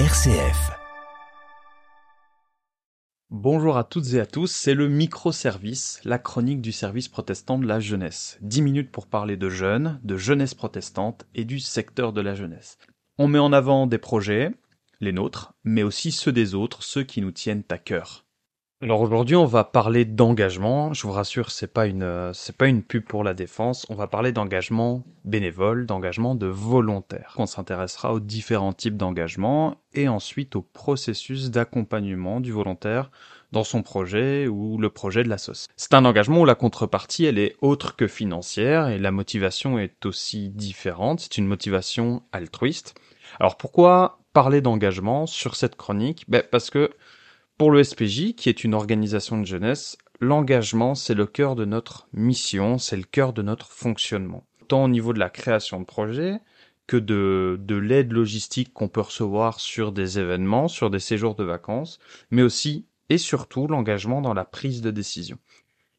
RCF. Bonjour à toutes et à tous, c'est le microservice, la chronique du service protestant de la jeunesse. 10 minutes pour parler de jeunes, de jeunesse protestante et du secteur de la jeunesse. On met en avant des projets, les nôtres, mais aussi ceux des autres, ceux qui nous tiennent à cœur. Alors aujourd'hui, on va parler d'engagement. Je vous rassure, c'est pas une c'est pas une pub pour la défense. On va parler d'engagement bénévole, d'engagement de volontaire. On s'intéressera aux différents types d'engagement et ensuite au processus d'accompagnement du volontaire dans son projet ou le projet de la sauce. C'est un engagement où la contrepartie, elle est autre que financière et la motivation est aussi différente. C'est une motivation altruiste. Alors pourquoi parler d'engagement sur cette chronique? Ben Parce que pour le SPJ, qui est une organisation de jeunesse, l'engagement, c'est le cœur de notre mission, c'est le cœur de notre fonctionnement. Tant au niveau de la création de projets que de, de l'aide logistique qu'on peut recevoir sur des événements, sur des séjours de vacances, mais aussi et surtout l'engagement dans la prise de décision.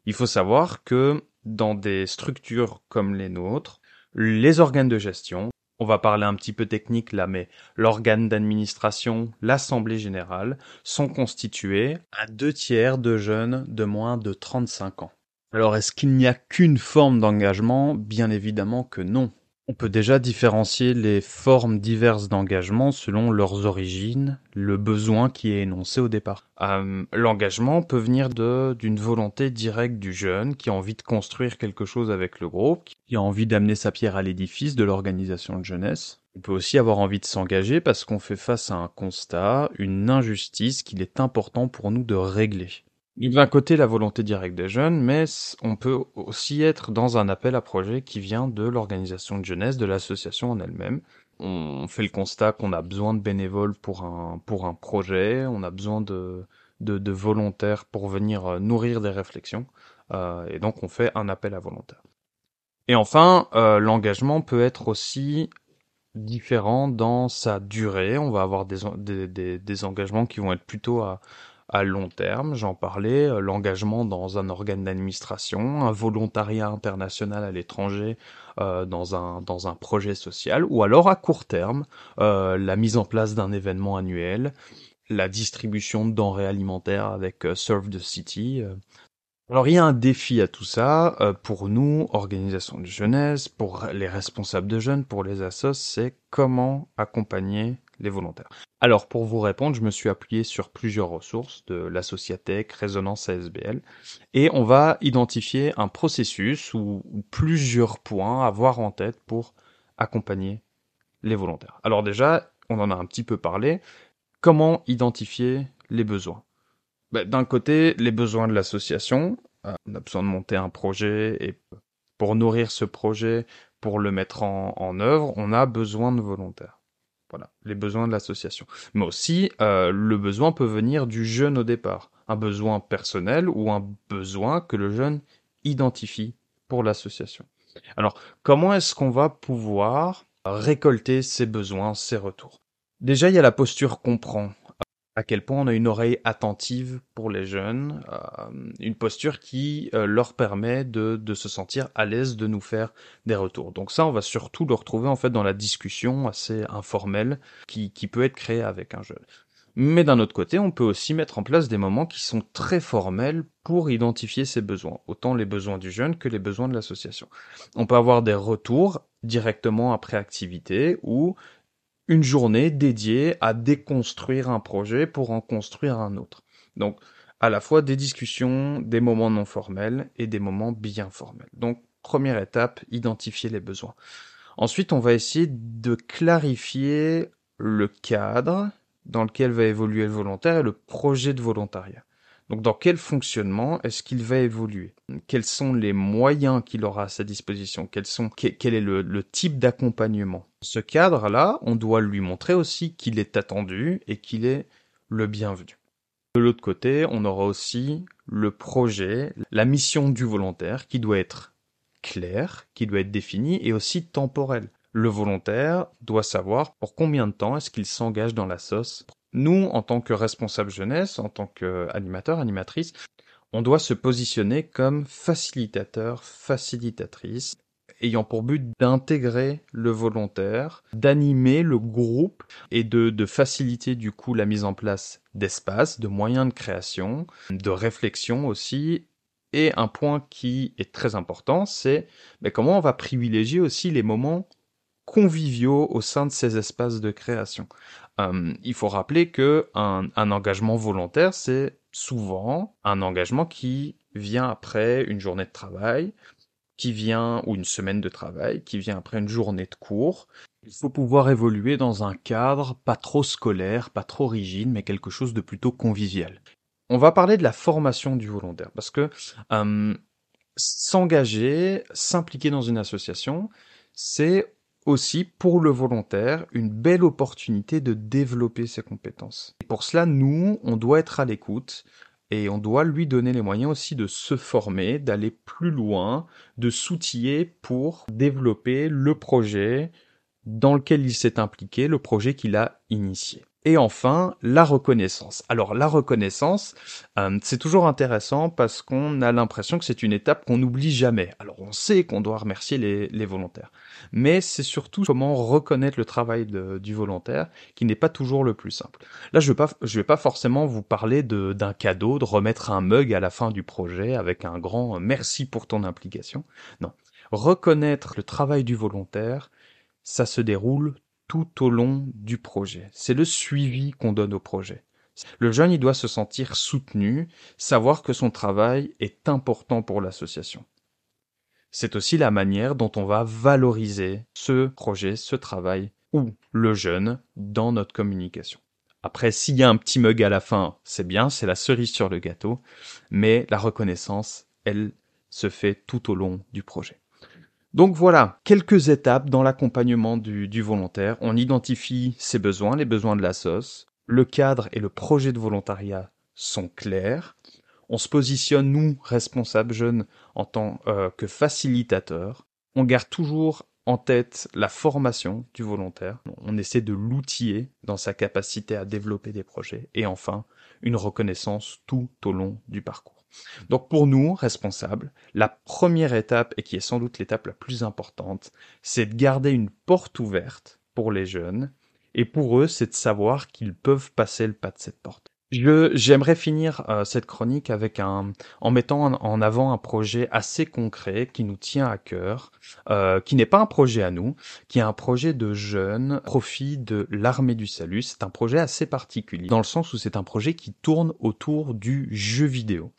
Il faut savoir que dans des structures comme les nôtres, les organes de gestion, on va parler un petit peu technique là, mais l'organe d'administration, l'Assemblée générale, sont constitués à deux tiers de jeunes de moins de 35 ans. Alors est-ce qu'il n'y a qu'une forme d'engagement? Bien évidemment que non. On peut déjà différencier les formes diverses d'engagement selon leurs origines, le besoin qui est énoncé au départ. Euh, l'engagement peut venir d'une volonté directe du jeune qui a envie de construire quelque chose avec le groupe, qui a envie d'amener sa pierre à l'édifice de l'organisation de jeunesse. On peut aussi avoir envie de s'engager parce qu'on fait face à un constat, une injustice qu'il est important pour nous de régler. D'un côté, la volonté directe des jeunes, mais on peut aussi être dans un appel à projet qui vient de l'organisation de jeunesse, de l'association en elle-même. On fait le constat qu'on a besoin de bénévoles pour un, pour un projet, on a besoin de, de, volontaires pour venir euh, nourrir des réflexions, euh, et donc on fait un appel à volontaires. Et enfin, euh, l'engagement peut être aussi différent dans sa durée. On va avoir des, des, des, des engagements qui vont être plutôt à, à long terme, j'en parlais, euh, l'engagement dans un organe d'administration, un volontariat international à l'étranger euh, dans, un, projet social, ou alors à court terme, euh, la mise en place d'un événement annuel, la distribution de denrées alimentaires avec Serve the City. Alors il y a un défi à tout ça, pour nous, organisation de jeunesse, pour les responsables de jeunes, pour les assos, c'est comment accompagner Alors pour vous répondre, je me suis appuyé sur plusieurs ressources de l'Associatec, Résonance ASBL, et on va identifier un processus ou, plusieurs points à avoir en tête pour accompagner les volontaires. Alors déjà, on en a un petit peu parlé, comment identifier les besoins? Ben, D'un côté, les besoins de l'association, euh, on a besoin de monter un projet et pour nourrir ce projet, pour le mettre en œuvre, on a besoin de volontaires. Voilà, les besoins de l'association. Mais aussi, euh, le besoin peut venir du jeune au départ. Un besoin personnel ou un besoin que le jeune identifie pour l'association. Alors, comment est-ce qu'on va pouvoir récolter ces besoins, ces retours? Déjà, il y a la posture comprend à quel point on a une oreille attentive pour les jeunes, euh, une posture qui euh, leur permet de, se sentir à l'aise de nous faire des retours. Donc ça, on va surtout le retrouver en fait dans la discussion assez informelle qui, qui peut être créée avec un jeune. Mais d'un autre côté, on peut aussi mettre en place des moments qui sont très formels pour identifier ses besoins, autant les besoins du jeune que les besoins de l'association. On peut avoir des retours directement après activité ou une journée dédiée à déconstruire un projet pour en construire un autre. Donc, à la fois des discussions, des moments non formels et des moments bien formels. Donc, première étape, identifier les besoins. Ensuite, on va essayer de clarifier le cadre dans lequel va évoluer le volontaire et le projet de volontariat. Donc dans quel fonctionnement est-ce qu'il va évoluer? Quels sont les moyens qu'il aura à sa disposition? Quel est le, le type d'accompagnement? Ce cadre-là, on doit lui montrer aussi qu'il est attendu et qu'il est le bienvenu. De l'autre côté, on aura aussi le projet, la mission du volontaire qui doit être claire, qui doit être définie et aussi temporelle. Le volontaire doit savoir pour combien de temps est-ce qu'il s'engage dans la sauce nous, en tant que responsable jeunesse, en tant qu'animateur, animatrice, on doit se positionner comme facilitateur, facilitatrice. ayant pour but d'intégrer le volontaire, d'animer le groupe et de, faciliter du coup la mise en place d'espaces, de moyens de création, de réflexion aussi. Et un point qui est très important, c'est ben, comment on va privilégier aussi les moments conviviaux au sein de ces espaces de création. Euh, il faut rappeler que un, engagement volontaire, c'est souvent un engagement qui vient après une journée de travail, qui vient, ou une semaine de travail, qui vient après une journée de cours. Il faut pouvoir évoluer dans un cadre pas trop scolaire, pas trop rigide, mais quelque chose de plutôt convivial. On va parler de la formation du volontaire, parce que euh, s'engager, s'impliquer dans une association, c'est aussi pour le volontaire une belle opportunité de développer ses compétences. Et pour cela, nous, on doit être à l'écoute, et on doit lui donner les moyens aussi de se former, d'aller plus loin, de s'outiller pour développer le projet dans lequel il s'est impliqué, le projet qu'il a initié. Et enfin, la reconnaissance. Alors la reconnaissance, euh, c'est toujours intéressant parce qu'on a l'impression que c'est une étape qu'on n'oublie jamais. Alors on sait qu'on doit remercier les, volontaires, mais c'est surtout comment reconnaître le travail du volontaire qui n'est pas toujours le plus simple. Là, je ne vais, vais pas forcément vous parler d'un cadeau, de remettre un mug à la fin du projet avec un grand merci pour ton implication. Non. Reconnaître le travail du volontaire, ça se déroule tout au long du projet. C'est le suivi qu'on donne au projet. Le jeune, il doit se sentir soutenu, savoir que son travail est important pour l'association. C'est aussi la manière dont on va valoriser ce projet, ce travail, ou le jeune dans notre communication. Après, s'il y a un petit mug à la fin, c'est bien, c'est la cerise sur le gâteau, mais la reconnaissance, elle, se fait tout au long du projet. Donc voilà, quelques étapes dans l'accompagnement du, volontaire. On identifie ses besoins, les besoins de la sauce. Le cadre et le projet de volontariat sont clairs. On se positionne, nous, responsables jeunes, en tant euh, que facilitateurs. On garde toujours en tête la formation du volontaire. On essaie de l'outiller dans sa capacité à développer des projets. Et enfin, une reconnaissance tout au long du parcours. Donc pour nous, responsables, la première étape, et qui est sans doute l'étape la plus importante, c'est de garder une porte ouverte pour les jeunes, et pour eux, c'est de savoir qu'ils peuvent passer le pas de cette porte. j'aimerais finir euh, cette chronique avec un, en mettant en, avant un projet assez concret qui nous tient à cœur, euh, qui n'est pas un projet à nous, qui est un projet de jeunes profit de l'armée du salut. C'est un projet assez particulier dans le sens où c'est un projet qui tourne autour du jeu vidéo.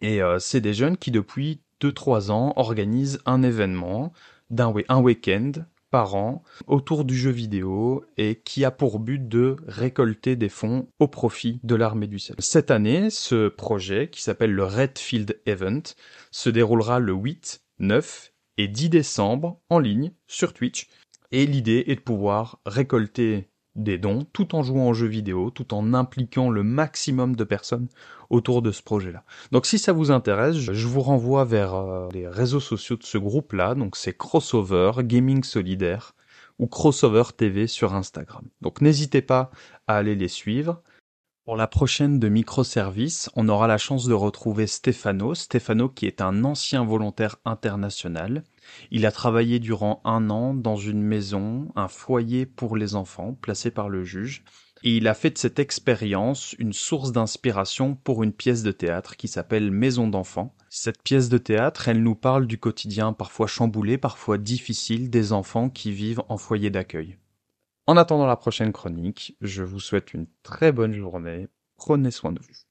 Et euh, c'est des jeunes qui, depuis 2-3 ans, organisent un événement d'un un week-end par an autour du jeu vidéo et qui a pour but de récolter des fonds au profit de l'armée du ciel. Cette année, ce projet, qui s'appelle le Redfield Event, se déroulera le 8, 9 et 10 décembre en ligne sur Twitch. Et l'idée est de pouvoir récolter des dons tout en jouant aux jeux vidéo, tout en impliquant le maximum de personnes autour de ce projet-là. Donc si ça vous intéresse, je vous renvoie vers euh, les réseaux sociaux de ce groupe-là, donc c'est Crossover Gaming Solidaire ou Crossover TV sur Instagram. Donc n'hésitez pas à aller les suivre. Pour la prochaine de microservices, on aura la chance de retrouver Stefano, Stefano qui est un ancien volontaire international. Il a travaillé durant un an dans une maison, un foyer pour les enfants, placé par le juge, et il a fait de cette expérience une source d'inspiration pour une pièce de théâtre qui s'appelle Maison d'enfants. Cette pièce de théâtre, elle nous parle du quotidien parfois chamboulé, parfois difficile des enfants qui vivent en foyer d'accueil. En attendant la prochaine chronique, je vous souhaite une très bonne journée. Prenez soin de vous.